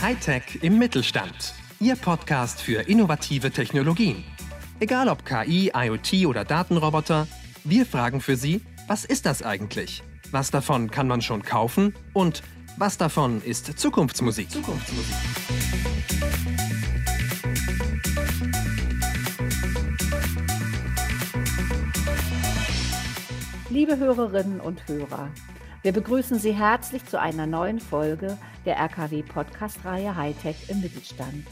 Hightech im Mittelstand. Ihr Podcast für innovative Technologien. Egal ob KI, IoT oder Datenroboter, wir fragen für Sie, was ist das eigentlich? Was davon kann man schon kaufen? Und was davon ist Zukunftsmusik? Zukunftsmusik. Liebe Hörerinnen und Hörer, wir begrüßen Sie herzlich zu einer neuen Folge der RKW-Podcast-Reihe Hightech im Mittelstand.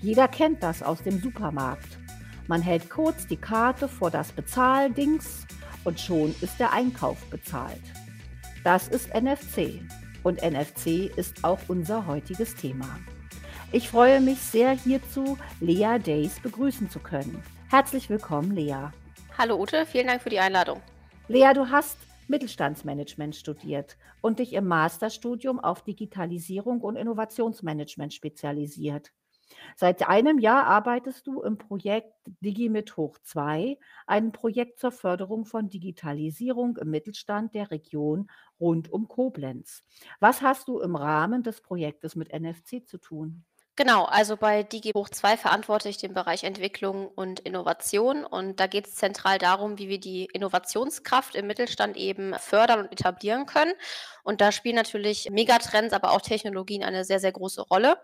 Jeder kennt das aus dem Supermarkt. Man hält kurz die Karte vor das Bezahldings und schon ist der Einkauf bezahlt. Das ist NFC und NFC ist auch unser heutiges Thema. Ich freue mich sehr hierzu, Lea Days begrüßen zu können. Herzlich willkommen, Lea. Hallo Ute, vielen Dank für die Einladung. Lea, du hast Mittelstandsmanagement studiert und dich im Masterstudium auf Digitalisierung und Innovationsmanagement spezialisiert. Seit einem Jahr arbeitest du im Projekt DigiMit Hoch 2, einem Projekt zur Förderung von Digitalisierung im Mittelstand der Region rund um Koblenz. Was hast du im Rahmen des Projektes mit NFC zu tun? Genau, also bei Digi Hoch 2 verantworte ich den Bereich Entwicklung und Innovation und da geht es zentral darum, wie wir die Innovationskraft im Mittelstand eben fördern und etablieren können. Und da spielen natürlich Megatrends, aber auch Technologien eine sehr, sehr große Rolle.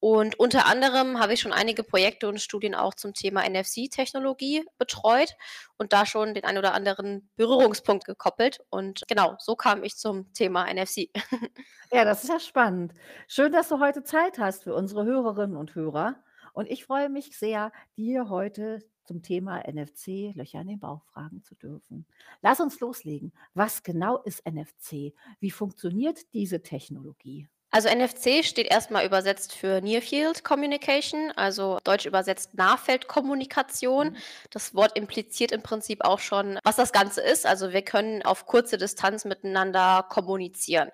Und unter anderem habe ich schon einige Projekte und Studien auch zum Thema NFC-Technologie betreut und da schon den ein oder anderen Berührungspunkt gekoppelt. Und genau, so kam ich zum Thema NFC. Ja, das ist ja spannend. Schön, dass du heute Zeit hast für unsere Hörerinnen und Hörer. Und ich freue mich sehr, dir heute zum Thema NFC Löcher in den Bauch fragen zu dürfen. Lass uns loslegen. Was genau ist NFC? Wie funktioniert diese Technologie? Also NFC steht erstmal übersetzt für Near Field Communication, also deutsch übersetzt Nahfeldkommunikation. Mhm. Das Wort impliziert im Prinzip auch schon, was das Ganze ist. Also wir können auf kurze Distanz miteinander kommunizieren.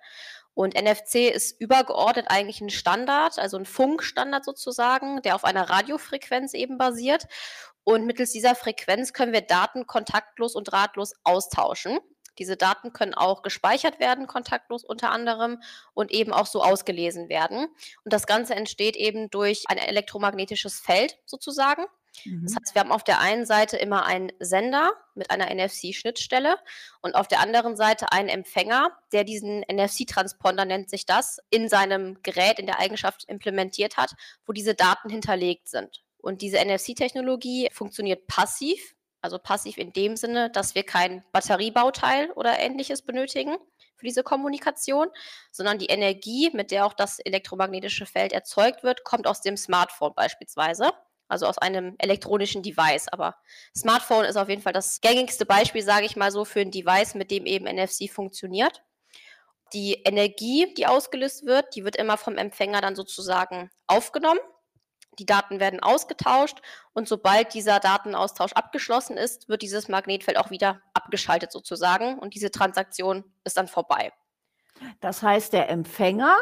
Und NFC ist übergeordnet eigentlich ein Standard, also ein Funkstandard sozusagen, der auf einer Radiofrequenz eben basiert. Und mittels dieser Frequenz können wir Daten kontaktlos und drahtlos austauschen. Diese Daten können auch gespeichert werden, kontaktlos unter anderem, und eben auch so ausgelesen werden. Und das Ganze entsteht eben durch ein elektromagnetisches Feld sozusagen. Mhm. Das heißt, wir haben auf der einen Seite immer einen Sender mit einer NFC-Schnittstelle und auf der anderen Seite einen Empfänger, der diesen NFC-Transponder, nennt sich das, in seinem Gerät, in der Eigenschaft implementiert hat, wo diese Daten hinterlegt sind. Und diese NFC-Technologie funktioniert passiv. Also passiv in dem Sinne, dass wir kein Batteriebauteil oder ähnliches benötigen für diese Kommunikation, sondern die Energie, mit der auch das elektromagnetische Feld erzeugt wird, kommt aus dem Smartphone beispielsweise. Also aus einem elektronischen Device. Aber Smartphone ist auf jeden Fall das gängigste Beispiel, sage ich mal so, für ein Device, mit dem eben NFC funktioniert. Die Energie, die ausgelöst wird, die wird immer vom Empfänger dann sozusagen aufgenommen die Daten werden ausgetauscht und sobald dieser Datenaustausch abgeschlossen ist, wird dieses Magnetfeld auch wieder abgeschaltet sozusagen und diese Transaktion ist dann vorbei. Das heißt, der Empfänger,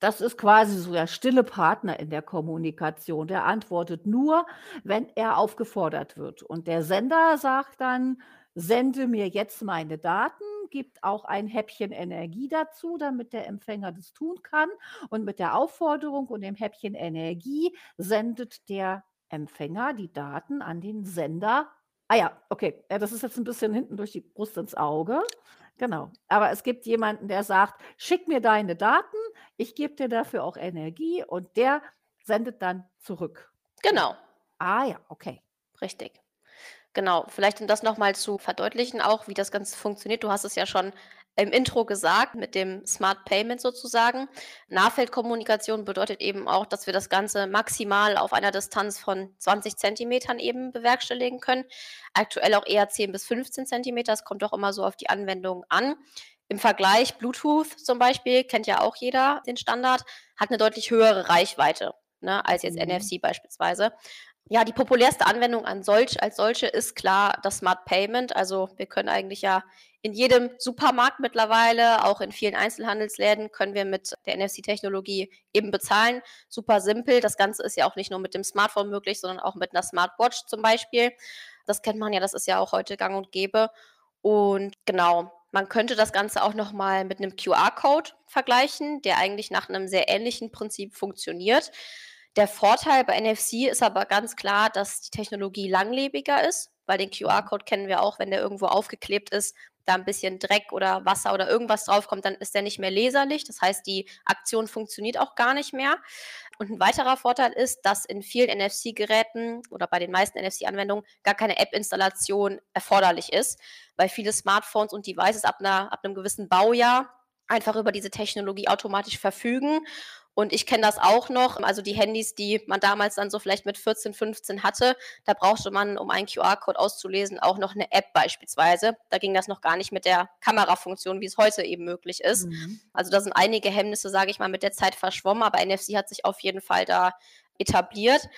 das ist quasi so der stille Partner in der Kommunikation. Der antwortet nur, wenn er aufgefordert wird. Und der Sender sagt dann, sende mir jetzt meine Daten gibt auch ein Häppchen Energie dazu, damit der Empfänger das tun kann. Und mit der Aufforderung und dem Häppchen Energie sendet der Empfänger die Daten an den Sender. Ah ja, okay, ja, das ist jetzt ein bisschen hinten durch die Brust ins Auge. Genau. Aber es gibt jemanden, der sagt, schick mir deine Daten, ich gebe dir dafür auch Energie und der sendet dann zurück. Genau. Ah ja, okay. Richtig. Genau, vielleicht um das nochmal zu verdeutlichen, auch wie das Ganze funktioniert. Du hast es ja schon im Intro gesagt, mit dem Smart Payment sozusagen. Nahfeldkommunikation bedeutet eben auch, dass wir das Ganze maximal auf einer Distanz von 20 Zentimetern eben bewerkstelligen können. Aktuell auch eher 10 bis 15 Zentimeter. Das kommt auch immer so auf die Anwendung an. Im Vergleich Bluetooth zum Beispiel, kennt ja auch jeder den Standard, hat eine deutlich höhere Reichweite ne, als jetzt mhm. NFC beispielsweise. Ja, die populärste Anwendung an solch, als solche ist klar das Smart Payment. Also wir können eigentlich ja in jedem Supermarkt mittlerweile, auch in vielen Einzelhandelsläden, können wir mit der NFC-Technologie eben bezahlen. Super simpel. Das Ganze ist ja auch nicht nur mit dem Smartphone möglich, sondern auch mit einer Smartwatch zum Beispiel. Das kennt man ja, das ist ja auch heute gang und gäbe. Und genau, man könnte das Ganze auch nochmal mit einem QR-Code vergleichen, der eigentlich nach einem sehr ähnlichen Prinzip funktioniert. Der Vorteil bei NFC ist aber ganz klar, dass die Technologie langlebiger ist, weil den QR-Code kennen wir auch, wenn der irgendwo aufgeklebt ist, da ein bisschen Dreck oder Wasser oder irgendwas draufkommt, dann ist der nicht mehr leserlich. Das heißt, die Aktion funktioniert auch gar nicht mehr. Und ein weiterer Vorteil ist, dass in vielen NFC-Geräten oder bei den meisten NFC-Anwendungen gar keine App-Installation erforderlich ist, weil viele Smartphones und Devices ab, einer, ab einem gewissen Baujahr einfach über diese Technologie automatisch verfügen und ich kenne das auch noch, also die Handys, die man damals dann so vielleicht mit 14, 15 hatte, da brauchte man, um einen QR-Code auszulesen, auch noch eine App beispielsweise. Da ging das noch gar nicht mit der Kamerafunktion, wie es heute eben möglich ist. Mhm. Also da sind einige Hemmnisse, sage ich mal, mit der Zeit verschwommen, aber NFC hat sich auf jeden Fall da etabliert.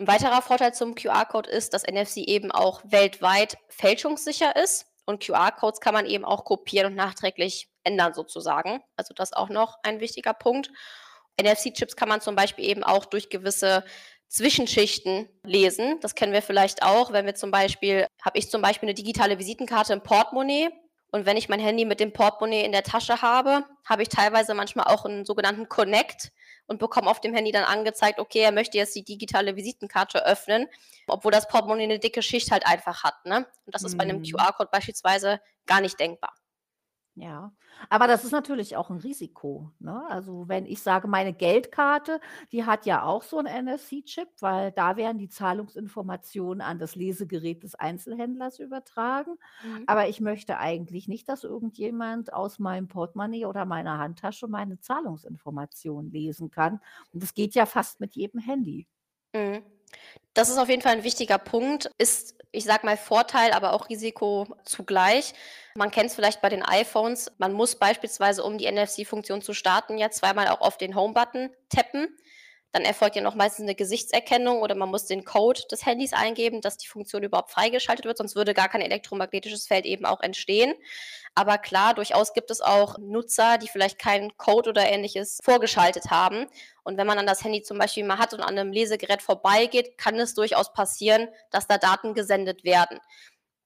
Ein weiterer Vorteil zum QR-Code ist, dass NFC eben auch weltweit fälschungssicher ist. Und QR-Codes kann man eben auch kopieren und nachträglich ändern sozusagen. Also das ist auch noch ein wichtiger Punkt. NFC-Chips kann man zum Beispiel eben auch durch gewisse Zwischenschichten lesen. Das kennen wir vielleicht auch, wenn wir zum Beispiel, habe ich zum Beispiel eine digitale Visitenkarte im Portemonnaie und wenn ich mein Handy mit dem Portemonnaie in der Tasche habe, habe ich teilweise manchmal auch einen sogenannten Connect und bekomme auf dem Handy dann angezeigt, okay, er möchte jetzt die digitale Visitenkarte öffnen, obwohl das Portemonnaie eine dicke Schicht halt einfach hat. Ne? Und das ist bei einem mhm. QR-Code beispielsweise gar nicht denkbar. Ja, aber das ist natürlich auch ein Risiko, ne? Also, wenn ich sage, meine Geldkarte, die hat ja auch so 'n NFC-Chip, weil da werden die Zahlungsinformationen an das Lesegerät des Einzelhändlers übertragen. Mhm. Aber ich möchte eigentlich nicht, dass irgendjemand aus meinem Portemonnaie oder meiner Handtasche meine Zahlungsinformationen lesen kann. Und das geht ja fast mit jedem Handy. Mhm. Das ist auf jeden Fall ein wichtiger Punkt. Ist, ich sage mal, Vorteil, aber auch Risiko zugleich. Man kennt es vielleicht bei den iPhones. Man muss beispielsweise, um die NFC-Funktion zu starten, ja zweimal auch auf den Home-Button tappen. Dann erfolgt ja noch meistens eine Gesichtserkennung oder man muss den Code des Handys eingeben, dass die Funktion überhaupt freigeschaltet wird, sonst würde gar kein elektromagnetisches Feld eben auch entstehen. Aber klar, durchaus gibt es auch Nutzer, die vielleicht keinen Code oder ähnliches vorgeschaltet haben. Und wenn man dann das Handy zum Beispiel mal hat und an einem Lesegerät vorbeigeht, kann es durchaus passieren, dass da Daten gesendet werden.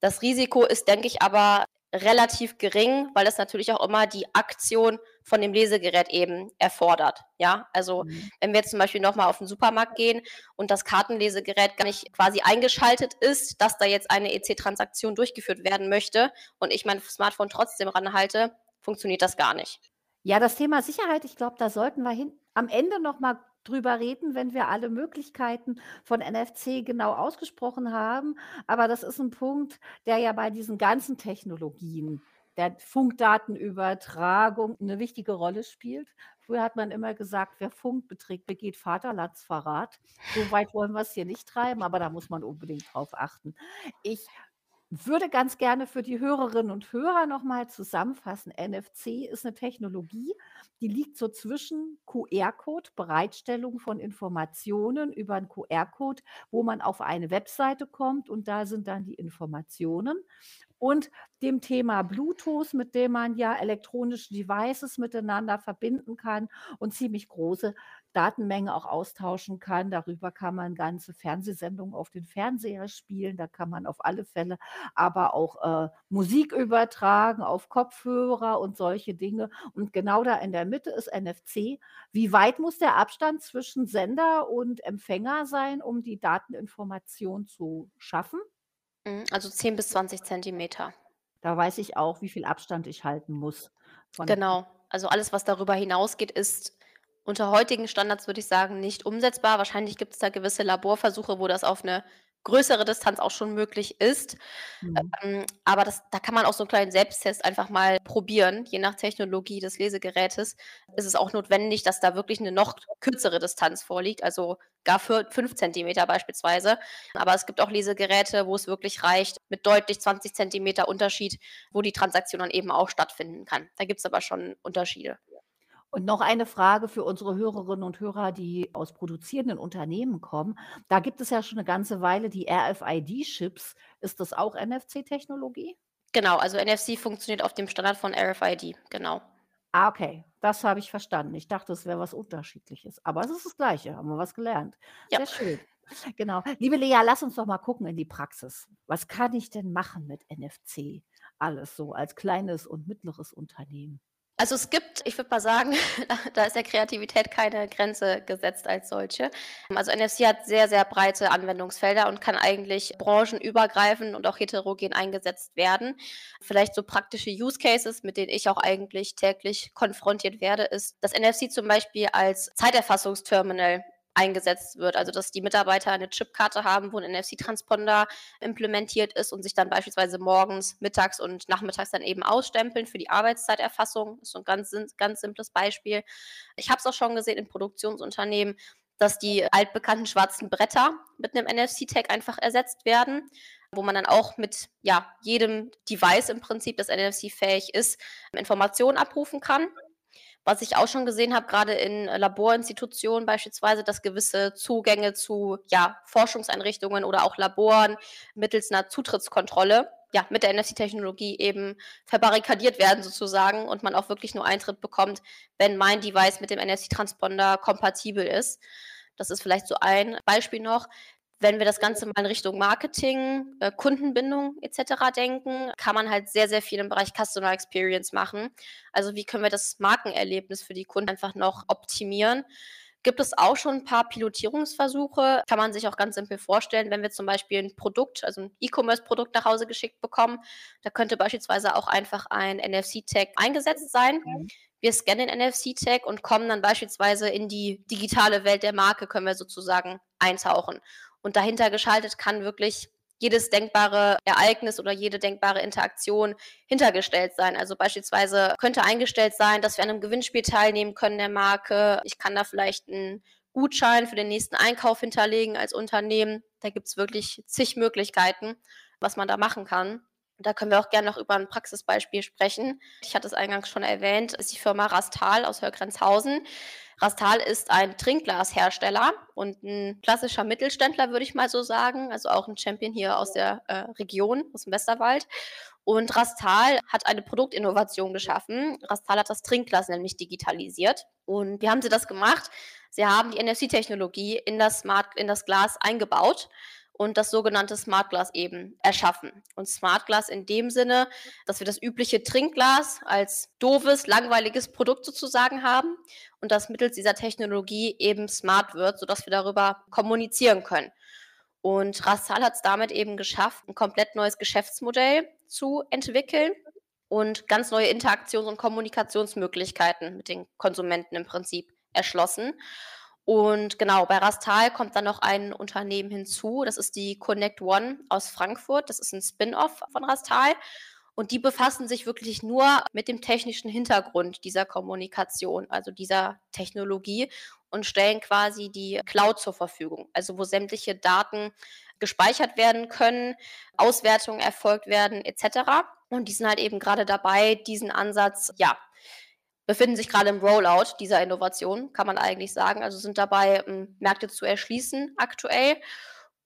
Das Risiko ist, denke ich, aber relativ gering, weil es natürlich auch immer die Aktion von dem Lesegerät eben erfordert. Ja, also mhm. wenn wir jetzt zum Beispiel nochmal auf den Supermarkt gehen und das Kartenlesegerät gar nicht quasi eingeschaltet ist, dass da jetzt eine EC-Transaktion durchgeführt werden möchte und ich mein Smartphone trotzdem ranhalte, funktioniert das gar nicht. Ja, das Thema Sicherheit, ich glaube, da sollten wir hin, am Ende nochmal drüber reden, wenn wir alle Möglichkeiten von NFC genau ausgesprochen haben. Aber das ist ein Punkt, der ja bei diesen ganzen Technologien der Funkdatenübertragung eine wichtige Rolle spielt. Früher hat man immer gesagt, wer Funk beträgt, begeht Vaterlandsverrat. So weit wollen wir es hier nicht treiben, aber da muss man unbedingt drauf achten. Ich würde ganz gerne für die Hörerinnen und Hörer nochmal zusammenfassen. NFC ist eine Technologie, die liegt so zwischen QR-Code, Bereitstellung von Informationen über einen QR-Code, wo man auf eine Webseite kommt und da sind dann die Informationen und dem Thema Bluetooth, mit dem man ja elektronische Devices miteinander verbinden kann und ziemlich große Datenmengen auch austauschen kann. Darüber kann man ganze Fernsehsendungen auf den Fernseher spielen. Da kann man auf alle Fälle aber auch äh, Musik übertragen auf Kopfhörer und solche Dinge. Und genau da in der Mitte ist NFC. Wie weit muss der Abstand zwischen Sender und Empfänger sein, um die Dateninformation zu schaffen? Mhm, also 10 bis 20 Zentimeter. Da weiß ich auch, wie viel Abstand ich halten muss Genau. Also alles, was darüber hinausgeht, ist unter heutigen Standards, würde ich sagen, nicht umsetzbar. Wahrscheinlich gibt es da gewisse Laborversuche, wo das auf eine größere Distanz auch schon möglich ist. Mhm. Ähm, aber das, da kann man auch so einen kleinen Selbsttest einfach mal probieren. Je nach Technologie des Lesegerätes ist es auch notwendig, dass da wirklich eine noch kürzere Distanz vorliegt, also gar für 5 cm beispielsweise. Aber es gibt auch Lesegeräte, wo es wirklich reicht, mit deutlich 20 cm Unterschied, wo die Transaktion dann eben auch stattfinden kann. Da gibt es aber schon Unterschiede. Und noch eine Frage für unsere Hörerinnen und Hörer, die aus produzierenden Unternehmen kommen. Da gibt es ja schon eine ganze Weile die RFID-Chips. Ist das auch NFC-Technologie? Genau, also NFC funktioniert auf dem Standard von RFID, genau. Ah, okay, das habe ich verstanden. Ich dachte, es wäre was Unterschiedliches, aber es ist das Gleiche, haben wir was gelernt. Ja. Sehr schön. Genau. Liebe Lea, lass uns doch mal gucken in die Praxis. Was kann ich denn machen mit NFC? Alles so als kleines und mittleres Unternehmen. Also es gibt, ich würde mal sagen, da ist der Kreativität keine Grenze gesetzt als solche. Also NFC hat sehr, sehr breite Anwendungsfelder und kann eigentlich branchenübergreifend und auch heterogen eingesetzt werden. Vielleicht so praktische Use Cases, mit denen ich auch eigentlich täglich konfrontiert werde, ist das NFC zum Beispiel als Zeiterfassungsterminal eingesetzt wird. Also dass die Mitarbeiter eine Chipkarte haben, wo ein NFC-Transponder implementiert ist und sich dann beispielsweise morgens, mittags und nachmittags dann eben ausstempeln für die Arbeitszeiterfassung. Das ist so ein ganz, ganz simples Beispiel. Ich habe es auch schon gesehen in Produktionsunternehmen, dass die altbekannten schwarzen Bretter mit einem NFC-Tag einfach ersetzt werden, wo man dann auch mit ja, jedem Device im Prinzip, das NFC-fähig ist, Informationen abrufen kann. Was ich auch schon gesehen habe, gerade in Laborinstitutionen beispielsweise, dass gewisse Zugänge zu ja, Forschungseinrichtungen oder auch Laboren mittels einer Zutrittskontrolle ja, mit der NFC-Technologie eben verbarrikadiert werden sozusagen und man auch wirklich nur Eintritt bekommt, wenn mein Device mit dem NFC-Transponder kompatibel ist. Das ist vielleicht so ein Beispiel noch. Wenn wir das Ganze mal in Richtung Marketing, äh, Kundenbindung etc. denken, kann man halt sehr, sehr viel im Bereich Customer Experience machen. Also wie können wir das Markenerlebnis für die Kunden einfach noch optimieren? Gibt es auch schon ein paar Pilotierungsversuche? Kann man sich auch ganz simpel vorstellen, wenn wir zum Beispiel ein Produkt, also ein E-Commerce-Produkt nach Hause geschickt bekommen, da könnte beispielsweise auch einfach ein NFC-Tag eingesetzt sein. Mhm. Wir scannen den NFC-Tag und kommen dann beispielsweise in die digitale Welt der Marke, können wir sozusagen eintauchen. Und dahinter geschaltet kann wirklich jedes denkbare Ereignis oder jede denkbare Interaktion hintergestellt sein. Also beispielsweise könnte eingestellt sein, dass wir an einem Gewinnspiel teilnehmen können der Marke. Ich kann da vielleicht einen Gutschein für den nächsten Einkauf hinterlegen als Unternehmen. Da gibt es wirklich zig Möglichkeiten, was man da machen kann. Da können wir auch gerne noch über ein Praxisbeispiel sprechen. Ich hatte es eingangs schon erwähnt, ist die Firma Rastal aus Hörgrenzhausen. Rastal ist ein Trinkglashersteller und ein klassischer Mittelständler, würde ich mal so sagen. Also auch ein Champion hier aus der äh, Region, aus dem Westerwald. Und Rastal hat eine Produktinnovation geschaffen. Rastal hat das Trinkglas nämlich digitalisiert. Und wie haben sie das gemacht? Sie haben die NFC-Technologie in in das Glas eingebaut und das sogenannte Smart Glass eben erschaffen. Und Smart Glass in dem Sinne, dass wir das übliche Trinkglas als doofes, langweiliges Produkt sozusagen haben und das mittels dieser Technologie eben smart wird, sodass wir darüber kommunizieren können. Und Rassal hat es damit eben geschafft, ein komplett neues Geschäftsmodell zu entwickeln und ganz neue Interaktions- und Kommunikationsmöglichkeiten mit den Konsumenten im Prinzip erschlossen. Und genau, bei Rastal kommt dann noch ein Unternehmen hinzu. Das ist die Connect One aus Frankfurt. Das ist ein Spin-off von Rastal. Und die befassen sich wirklich nur mit dem technischen Hintergrund dieser Kommunikation, also dieser Technologie und stellen quasi die Cloud zur Verfügung, also wo sämtliche Daten gespeichert werden können, Auswertungen erfolgt werden etc. Und die sind halt eben gerade dabei, diesen Ansatz ja befinden sich gerade im Rollout dieser Innovation, kann man eigentlich sagen. Also sind dabei, ähm, Märkte zu erschließen aktuell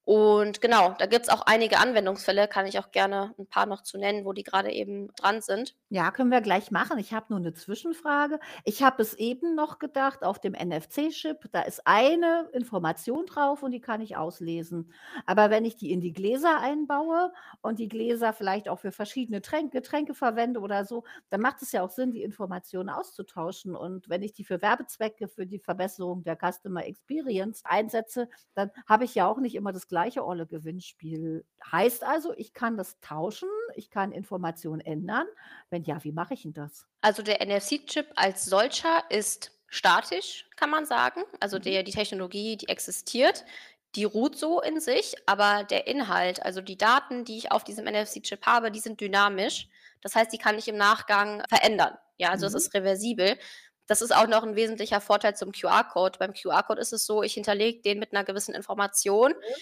und genau, da gibt es auch einige Anwendungsfälle, kann ich auch gerne ein paar noch zu nennen, wo die gerade eben dran sind. Ja, können wir gleich machen. Ich habe nur eine Zwischenfrage. Ich habe es eben noch gedacht, auf dem NFC-Chip, da ist eine Information drauf und die kann ich auslesen. Aber wenn ich die in die Gläser einbaue und die Gläser vielleicht auch für verschiedene Tränke, Getränke verwende oder so, dann macht es ja auch Sinn, die Informationen auszutauschen. Und wenn ich die für Werbezwecke, für die Verbesserung der Customer Experience einsetze, dann habe ich ja auch nicht immer das gleiche olle Gewinnspiel. Heißt also, ich kann das tauschen, ich kann Informationen ändern. Wenn ja, wie mache ich denn das? Also der NFC-Chip als solcher ist statisch, kann man sagen. Also mhm. der, die Technologie, die existiert, die ruht so in sich, aber der Inhalt, also die Daten, die ich auf diesem NFC-Chip habe, die sind dynamisch. Das heißt, die kann ich im Nachgang verändern. Ja, also es mhm. ist reversibel. Das ist auch noch ein wesentlicher Vorteil zum QR-Code. Beim QR-Code ist es so, ich hinterlege den mit einer gewissen Information. Mhm.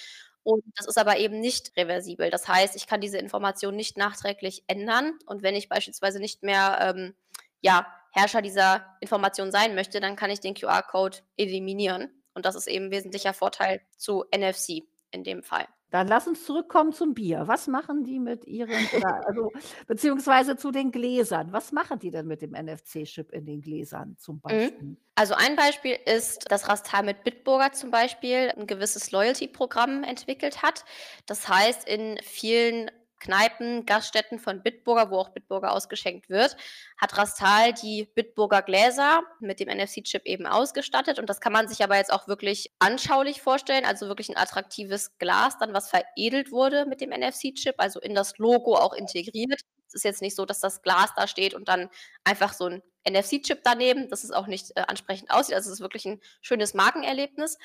Und das ist aber eben nicht reversibel. Das heißt, ich kann diese Information nicht nachträglich ändern. Und wenn ich beispielsweise nicht mehr ähm, ja, Herrscher dieser Information sein möchte, dann kann ich den QR-Code eliminieren. Und das ist eben wesentlicher Vorteil zu NFC in dem Fall. Dann lass uns zurückkommen zum Bier. Was machen die mit ihren oder also beziehungsweise zu den Gläsern. Was machen die denn mit dem NFC-Chip in den Gläsern zum Mhm. Beispiel? Also ein Beispiel ist, dass Rastal mit Bitburger zum Beispiel ein gewisses Loyalty-Programm entwickelt hat. Das heißt, in vielen Kneipen, Gaststätten von Bitburger, wo auch Bitburger ausgeschenkt wird, hat Rastal die Bitburger Gläser mit dem NFC-Chip eben ausgestattet. Und das kann man sich aber jetzt auch wirklich anschaulich vorstellen, also wirklich ein attraktives Glas, dann was veredelt wurde mit dem NFC-Chip, also in das Logo auch integriert. Es ist jetzt nicht so, dass das Glas da steht und dann einfach so ein NFC-Chip daneben, dass es auch nicht äh, ansprechend aussieht. Also es ist wirklich ein schönes Markenerlebnis.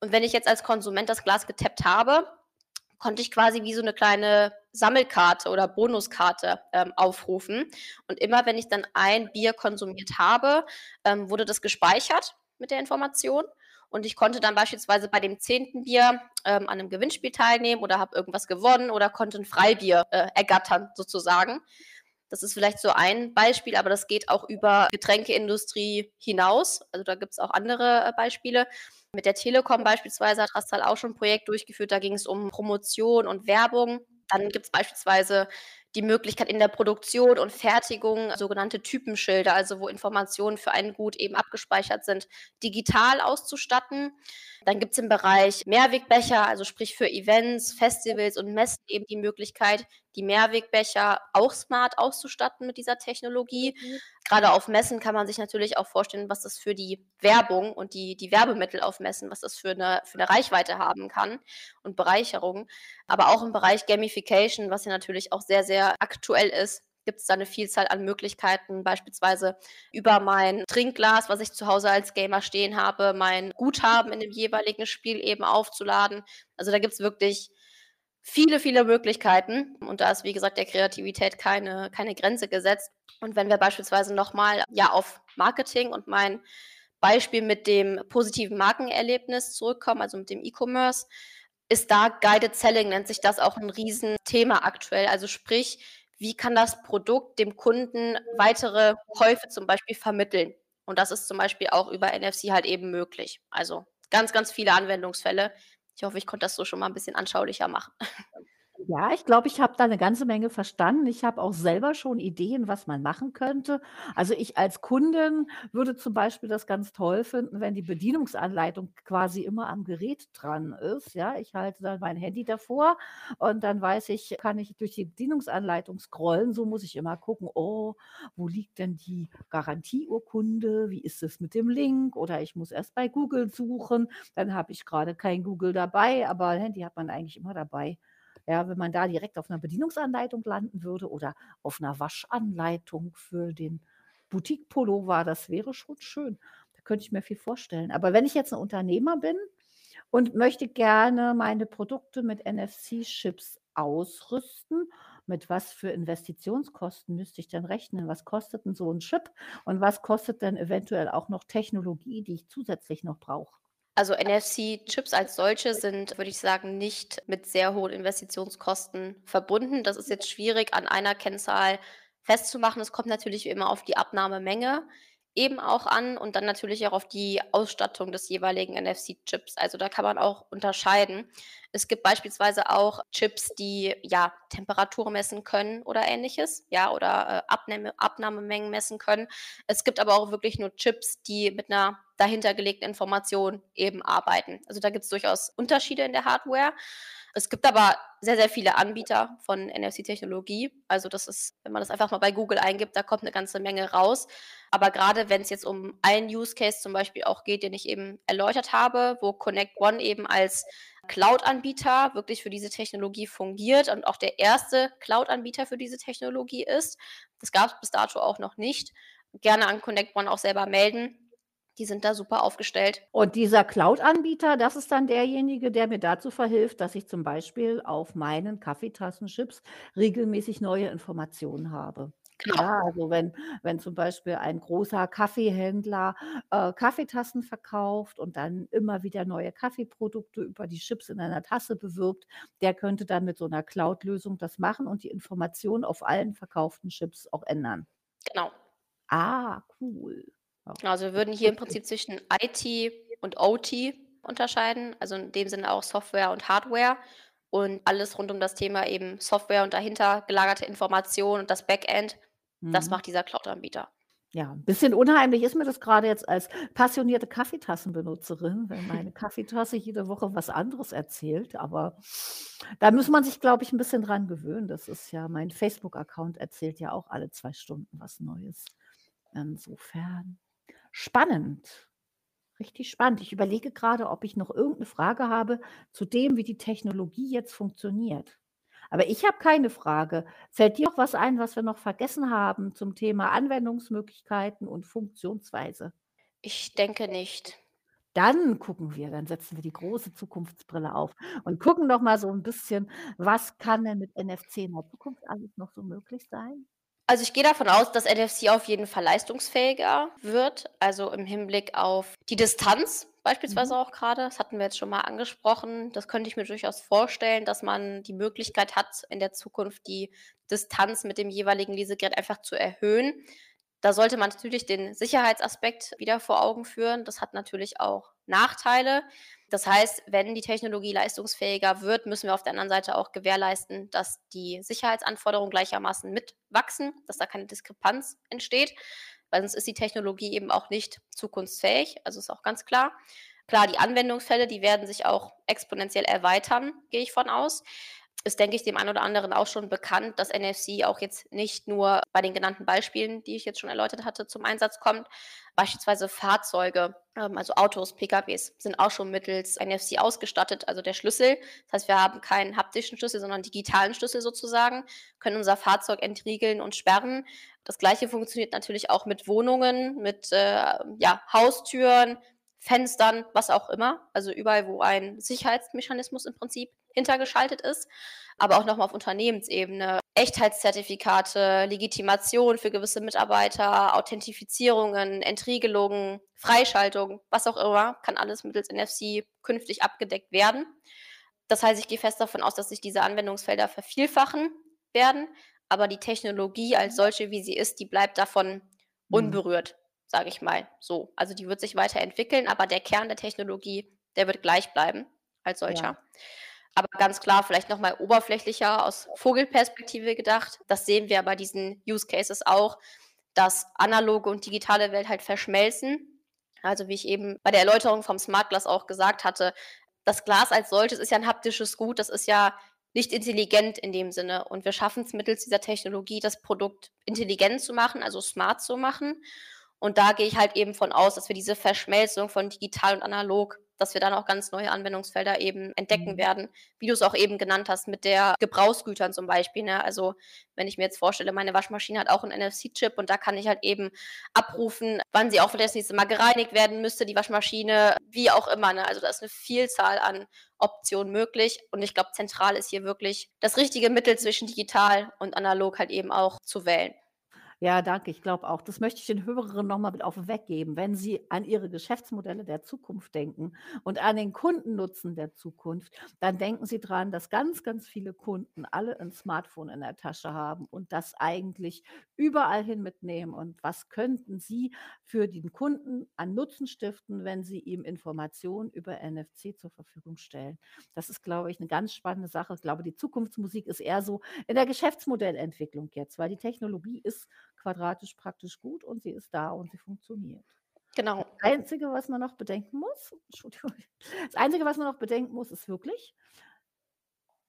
Und wenn ich jetzt als Konsument das Glas getappt habe, konnte ich quasi wie so eine kleine Sammelkarte oder Bonuskarte ähm, aufrufen. Und immer wenn ich dann ein Bier konsumiert habe, ähm, wurde das gespeichert mit der Information. Und ich konnte dann beispielsweise bei dem zehnten Bier ähm, an einem Gewinnspiel teilnehmen oder habe irgendwas gewonnen oder konnte ein Freibier äh, ergattern, sozusagen. Das ist vielleicht so ein Beispiel, aber das geht auch über Getränkeindustrie hinaus. Also da gibt es auch andere äh, Beispiele. Mit der Telekom beispielsweise hat Rastal auch schon ein Projekt durchgeführt, da ging es um Promotion und Werbung. Dann gibt es beispielsweise die Möglichkeit in der Produktion und Fertigung sogenannte Typenschilder, also wo Informationen für ein Gut eben abgespeichert sind, digital auszustatten. Dann gibt es im Bereich Mehrwegbecher, also sprich für Events, Festivals und Messen eben die Möglichkeit, die Mehrwegbecher auch smart auszustatten mit dieser Technologie. Gerade auf Messen kann man sich natürlich auch vorstellen, was das für die Werbung und die, die Werbemittel auf Messen, was das für eine, für eine Reichweite haben kann und Bereicherung. Aber auch im Bereich Gamification, was ja natürlich auch sehr, sehr aktuell ist, gibt es da eine Vielzahl an Möglichkeiten, beispielsweise über mein Trinkglas, was ich zu Hause als Gamer stehen habe, mein Guthaben in dem jeweiligen Spiel eben aufzuladen. Also da gibt es wirklich viele, viele Möglichkeiten. Und da ist, wie gesagt, der Kreativität keine, keine Grenze gesetzt. Und wenn wir beispielsweise nochmal ja, auf Marketing und mein Beispiel mit dem positiven Markenerlebnis zurückkommen, also mit dem E-Commerce, ist da Guided Selling, nennt sich das auch ein Riesenthema aktuell. Also sprich, wie kann das Produkt dem Kunden weitere Käufe zum Beispiel vermitteln? Und das ist zum Beispiel auch über NFC halt eben möglich. Also ganz, ganz viele Anwendungsfälle. Ich hoffe, ich konnte das so schon mal ein bisschen anschaulicher machen. Ja, ich glaube, ich habe da eine ganze Menge verstanden. Ich habe auch selber schon Ideen, was man machen könnte. Also, ich als Kundin würde zum Beispiel das ganz toll finden, wenn die Bedienungsanleitung quasi immer am Gerät dran ist, ja? Ich halte dann mein Handy davor und dann weiß ich kann ich durch die Bedienungsanleitung scrollen. So muss ich immer gucken: „Oh, wo liegt denn die Garantieurkunde? Wie ist es mit dem Link?“ Oder ich muss erst bei Google suchen. Dann habe ich gerade kein Google dabei, aber Handy hat man eigentlich immer dabei. Ja, wenn man da direkt auf einer Bedienungsanleitung landen würde oder auf einer Waschanleitung für den Boutique-Pullover, das wäre schon schön. Da könnte ich mir viel vorstellen. Aber wenn ich jetzt ein Unternehmer bin und möchte gerne meine Produkte mit NFC-Chips ausrüsten, mit was für Investitionskosten müsste ich denn rechnen? Was kostet denn so ein Chip und was kostet denn eventuell auch noch Technologie, die ich zusätzlich noch brauche? Also NFC-Chips als solche sind, würde ich sagen, nicht mit sehr hohen Investitionskosten verbunden. Das ist jetzt schwierig an einer Kennzahl festzumachen. Es kommt natürlich immer auf die Abnahmemenge eben auch an und dann natürlich auch auf die Ausstattung des jeweiligen NFC-Chips. Also da kann man auch unterscheiden. Es gibt beispielsweise auch Chips, die ja Temperatur messen können oder ähnliches, ja, oder äh, Abnahme, Abnahmemengen messen können. Es gibt aber auch wirklich nur Chips, die mit einer dahintergelegten Information eben arbeiten. Also da gibt es durchaus Unterschiede in der Hardware. Es gibt aber sehr, sehr viele Anbieter von NFC-Technologie. Also das ist, wenn man das einfach mal bei Google eingibt, da kommt eine ganze Menge raus. Aber gerade wenn es jetzt um einen Use Case zum Beispiel auch geht, den ich eben erläutert habe, wo Connect One eben als Cloud-Anbieter wirklich für diese Technologie fungiert und auch der erste Cloud-Anbieter für diese Technologie ist. Das gab es bis dato auch noch nicht. Gerne an Connect One auch selber melden. Die sind da super aufgestellt. Und dieser Cloud-Anbieter, das ist dann derjenige, der mir dazu verhilft, dass ich zum Beispiel auf meinen Kaffeetassenchips regelmäßig neue Informationen habe. Genau. Ja, also wenn, wenn zum Beispiel ein großer Kaffeehändler äh, Kaffeetassen verkauft und dann immer wieder neue Kaffeeprodukte über die Chips in einer Tasse bewirbt, der könnte dann mit so einer Cloud-Lösung das machen und die Information auf allen verkauften Chips auch ändern. Genau. Ah, cool. Ja. Also wir würden hier im Prinzip zwischen IT und OT unterscheiden, also in dem Sinne auch Software und Hardware. und alles rund um das Thema eben Software und dahinter gelagerte Informationen und das Backend, das Mhm. macht dieser Cloud-Anbieter. Ja, 'n bisschen unheimlich ist mir das grade jetzt als passionierte Kaffeetassenbenutzerin, wenn meine Kaffeetasse jede Woche was anderes erzählt, aber da muss man sich, glaube ich, 'n bisschen dran gewöhnen. Das ist ja mein Facebook-Account erzählt ja auch alle 2 Stunden was Neues. Insofern spannend. Richtig spannend. Ich überlege grade, ob ich noch irgend 'ne Frage habe zu dem, wie die Technologie jetzt funktioniert. Aber ich habe keine Frage. Fällt dir noch was ein, was wir noch vergessen haben zum Thema Anwendungsmöglichkeiten und Funktionsweise? Ich denke nicht. Dann gucken wir dann setzen wir die große Zukunftsbrille auf und gucken noch mal so 'n bisschen, was kann denn mit NFC in der Zukunft alles noch so möglich sein? Also, ich gehe davon aus, dass NFC auf jeden Fall leistungsfähiger wird, also, im Hinblick auf die Distanz Mhm. beispielsweise auch grade. Das hatten wir jetzt schon mal angesprochen. Das könnte ich mir durchaus vorstellen, dass man die Möglichkeit hat, in der Zukunft die Distanz mit dem jeweiligen Lesegerät einfach zu erhöhen. Da sollte man natürlich den Sicherheitsaspekt wieder vor Augen führen. Das hat natürlich auch Nachteile. Das heißt, wenn die Technologie leistungsfähiger wird, müssen wir auf der anderen Seite auch gewährleisten, dass die Sicherheitsanforderungen gleichermaßen mitwachsen, dass da keine Diskrepanz entsteht, weil sonst ist die Technologie eben auch nicht zukunftsfähig. Also, ist auch ganz klar. Klar, die Anwendungsfälle, die werden sich auch exponentiell erweitern, gehe ich von aus. Ist, denke ich, dem einen oder anderen auch schon bekannt, dass NFC auch jetzt nicht nur bei den genannten Beispielen, die ich jetzt schon erläutert hatte, zum Einsatz kommt. Beispielsweise Fahrzeuge, ähm, also Autos, PKWs sind auch schon mittels NFC ausgestattet, also der Schlüssel. Das heißt, wir haben keinen haptischen Schlüssel, sondern digitalen Schlüssel sozusagen, können unser Fahrzeug entriegeln und sperren. Das Gleiche funktioniert natürlich auch mit Wohnungen, mit, äh, ja, Haustüren, Fenstern, was auch immer. Also, überall, wo ein Sicherheitsmechanismus im Prinzip hintergeschaltet ist, aber auch noch mal auf Unternehmensebene. Echtheitszertifikate, Legitimation für gewisse Mitarbeiter, Authentifizierungen, Entriegelungen, Freischaltung, was auch immer, kann alles mittels NFC künftig abgedeckt werden. Das heißt, ich gehe fest davon aus, dass sich diese Anwendungsfelder vervielfachen werden, aber die Technologie als solche, wie sie ist, die bleibt davon Mhm. unberührt, sage ich mal so. Also, die wird sich weiterentwickeln, aber der Kern der Technologie, der wird gleich bleiben als Ja. solcher. Aber ganz klar, vielleicht noch mal oberflächlicher aus Vogelperspektive gedacht, das sehen wir bei diesen Use Cases auch, dass analoge und digitale Welt halt verschmelzen. Also, wie ich eben bei der Erläuterung vom Smart Glass auch gesagt hatte, das Glas als solches ist ja 'n haptisches Gut, das ist ja nicht intelligent in dem Sinne und wir schaffen's mittels dieser Technologie, das Produkt intelligent zu machen, also smart zu machen. Und da gehe ich halt eben von aus, dass wir diese Verschmelzung von digital und analog dass wir dann auch ganz neue Anwendungsfelder eben entdecken Mhm. werden, wie du's auch eben genannt hast mit der Gebrauchsgütern zum Beispiel, ne? Also, wenn ich mir jetzt vorstelle, meine Waschmaschine hat auch 'n NFC-Chip und da kann ich halt eben abrufen, wann sie auch vielleicht das nächste Mal gereinigt werden müsste, die Waschmaschine, wie auch immer, ne? Also, da ist 'ne Vielzahl an Optionen möglich und ich glaube, zentral ist hier wirklich das richtige Mittel zwischen digital und analog halt eben auch zu wählen. Ja, danke. Ich glaube auch, das möchte ich den Hörerinnen noch mal mit auf 'n Weg geben. Wenn sie an ihre Geschäftsmodelle der Zukunft denken und an den Kundennutzen der Zukunft, dann denken sie dran, dass ganz, ganz viele Kunden alle 'n Smartphone in der Tasche haben und das eigentlich überall hin mitnehmen. Und was könnten sie für den Kunden an Nutzen stiften, wenn sie ihm Informationen über NFC zur Verfügung stellen? Das ist, glaube ich, 'ne ganz spannende Sache. Ich glaube, die Zukunftsmusik ist eher so in der Geschäftsmodellentwicklung jetzt, weil die Technologie ist quadratisch praktisch gut und sie ist da und sie funktioniert. Genau. Das Einzige, was man noch bedenken muss Entschuldigung. Das Einzige, was man noch bedenken muss, ist wirklich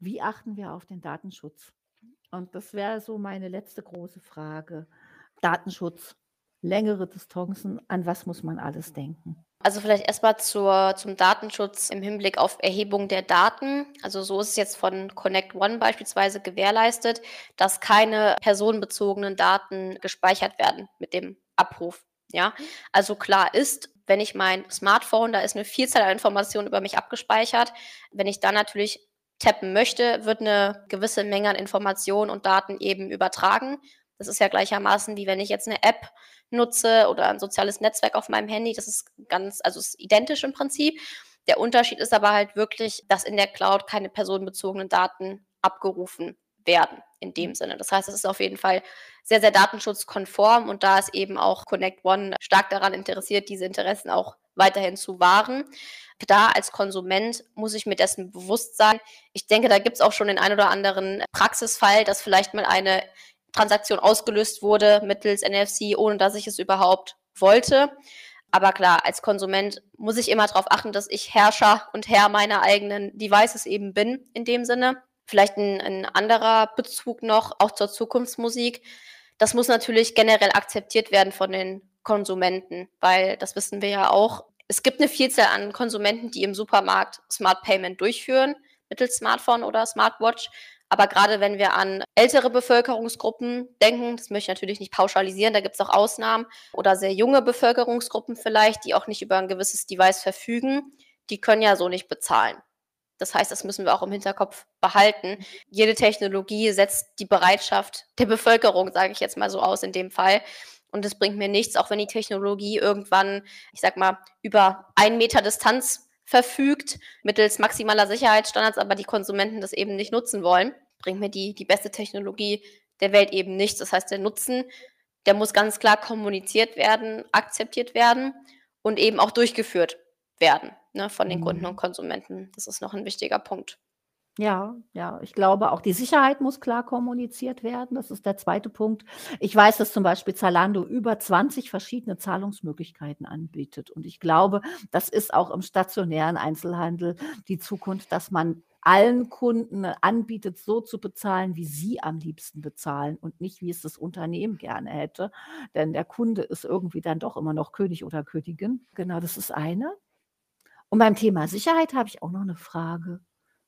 wie achten wir auf den Datenschutz? Und das wäre so meine letzte große Frage. Datenschutz, längere Distanzen, an was muss man alles denken? Also, vielleicht erst mal zur zum Datenschutz im Hinblick auf Erhebung der Daten. Also, so ist es jetzt von ConnectOne beispielsweise gewährleistet, dass keine personenbezogenen Daten gespeichert werden mit dem Abruf, ja? Also, klar ist, wenn ich mein Smartphone da ist 'ne Vielzahl an Informationen über mich abgespeichert. Wenn ich dann natürlich tappen möchte, wird 'ne gewisse Menge an Informationen und Daten eben übertragen. Das ist ja gleichermaßen, wie wenn ich jetzt 'ne App nutze oder 'n soziales Netzwerk auf meinem Handy. Das ist ganz also, ist identisch im Prinzip. Der Unterschied ist aber halt wirklich, dass in der Cloud keine personenbezogenen Daten abgerufen werden in dem Sinne. Das heißt, es ist auf jeden Fall sehr, sehr datenschutzkonform und da ist eben auch Connect One stark daran interessiert, diese Interessen auch weiterhin zu wahren. Da als Konsument muss ich mir dessen bewusst sein. Ich denke, da gibt es auch schon den ein oder anderen Praxisfall, dass vielleicht mal eine Transaktion ausgelöst wurde mittels NFC, ohne dass ich es überhaupt wollte. Aber klar, als Konsument muss ich immer darauf achten, dass ich Herrscher und Herr meiner eigenen Devices eben bin, in dem Sinne. Vielleicht ein, ein anderer Bezug noch, auch zur Zukunftsmusik. Das muss natürlich generell akzeptiert werden von den Konsumenten, weil das wissen wir ja auch. Es gibt eine Vielzahl an Konsumenten, die im Supermarkt Smart Payment durchführen, mittels Smartphone oder Smartwatch. Aber gerade wenn wir an ältere Bevölkerungsgruppen denken, das möchte ich natürlich nicht pauschalisieren, da gibt es auch Ausnahmen, oder sehr junge Bevölkerungsgruppen vielleicht, die auch nicht über ein gewisses Device verfügen, die können ja so nicht bezahlen. Das heißt, das müssen wir auch im Hinterkopf behalten. Jede Technologie setzt die Bereitschaft der Bevölkerung, sage ich jetzt mal so aus in dem Fall. Und es bringt mir nichts, auch wenn die Technologie irgendwann, ich sag mal, über einen Meter Distanz verfügt, mittels maximaler Sicherheitsstandards, aber die Konsumenten das eben nicht nutzen wollen, bringt mir die, die beste Technologie der Welt eben nichts. Das heißt, der Nutzen, der muss ganz klar kommuniziert werden, akzeptiert werden und eben auch durchgeführt werden ne, von den Kunden und mhm. Konsumenten. Das ist noch ein wichtiger Punkt. Ja, ja, ich glaube, auch die Sicherheit muss klar kommuniziert werden. Das ist der zweite Punkt. Ich weiß, dass zum Beispiel Zalando über 20 verschiedene Zahlungsmöglichkeiten anbietet. Und ich glaube, das ist auch im stationären Einzelhandel die Zukunft, dass man allen Kunden anbietet, so zu bezahlen, wie sie am liebsten bezahlen und nicht, wie es das Unternehmen gerne hätte. Denn der Kunde ist irgendwie dann doch immer noch König oder Königin. Genau, das ist eine. Und beim Thema Sicherheit habe ich auch noch eine Frage.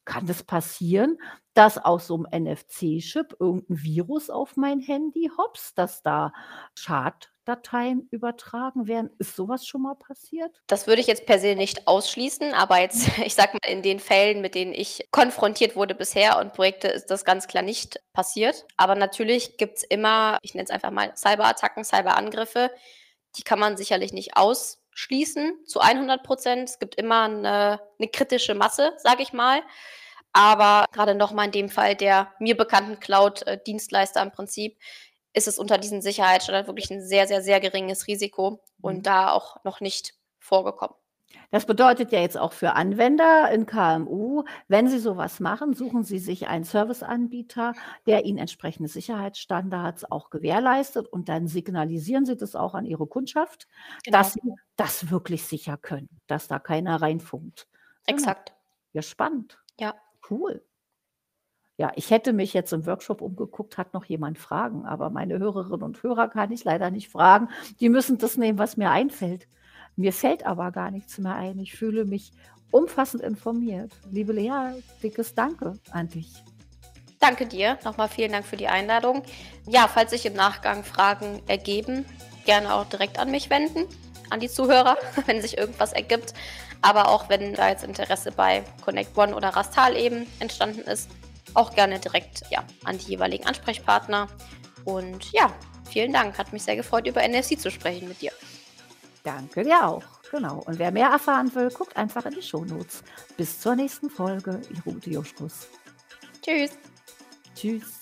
Kann das passieren, dass aus so einem NFC-Chip irgendein Virus auf mein Handy hops, dass da Schaddateien übertragen werden? Ist sowas schon mal passiert? Das würde ich jetzt per se nicht ausschließen, aber jetzt, ich sag mal, in den Fällen, mit denen ich konfrontiert wurde bisher und Projekte, ist das ganz klar nicht passiert. Aber natürlich gibt es immer, ich nenne es einfach mal Cyberattacken, Cyberangriffe, die kann man sicherlich nicht aus schließen zu 100 Prozent. Es gibt immer eine, eine kritische Masse, sage ich mal. Aber gerade nochmal in dem Fall der mir bekannten Cloud-Dienstleister im Prinzip ist es unter diesen Sicherheitsstandards wirklich ein sehr, sehr, sehr geringes Risiko und mhm. da auch noch nicht vorgekommen. Das bedeutet ja jetzt auch für Anwender in KMU, wenn Sie sowas machen, suchen Sie sich einen Serviceanbieter, der Ihnen entsprechende Sicherheitsstandards auch gewährleistet und dann signalisieren Sie das auch an Ihre Kundschaft, genau. dass Sie das wirklich sicher können, dass da keiner reinfunkt. Exakt. Ja, spannend. Ja. Cool. Ja, ich hätte mich jetzt im Workshop umgeguckt, hat noch jemand Fragen, aber meine Hörerinnen und Hörer kann ich leider nicht fragen. Die müssen das nehmen, was mir einfällt. Mir fällt aber gar nichts mehr ein. Ich fühle mich umfassend informiert. Liebe Lea, dickes Danke an dich. Danke dir. Nochmal vielen Dank für die Einladung. Ja, falls sich im Nachgang Fragen ergeben, gerne auch direkt an mich wenden, an die Zuhörer, wenn sich irgendwas ergibt. Aber auch wenn da jetzt Interesse bei Connect One oder Rastal eben entstanden ist, auch gerne direkt ja, an die jeweiligen Ansprechpartner. Und ja, vielen Dank. Hat mich sehr gefreut, über NFC zu sprechen mit dir. Danke dir auch. Genau. Und wer mehr erfahren will, guckt einfach in die Shownotes. Bis zur nächsten Folge. Irute Joschkus. Tschüss. Tschüss.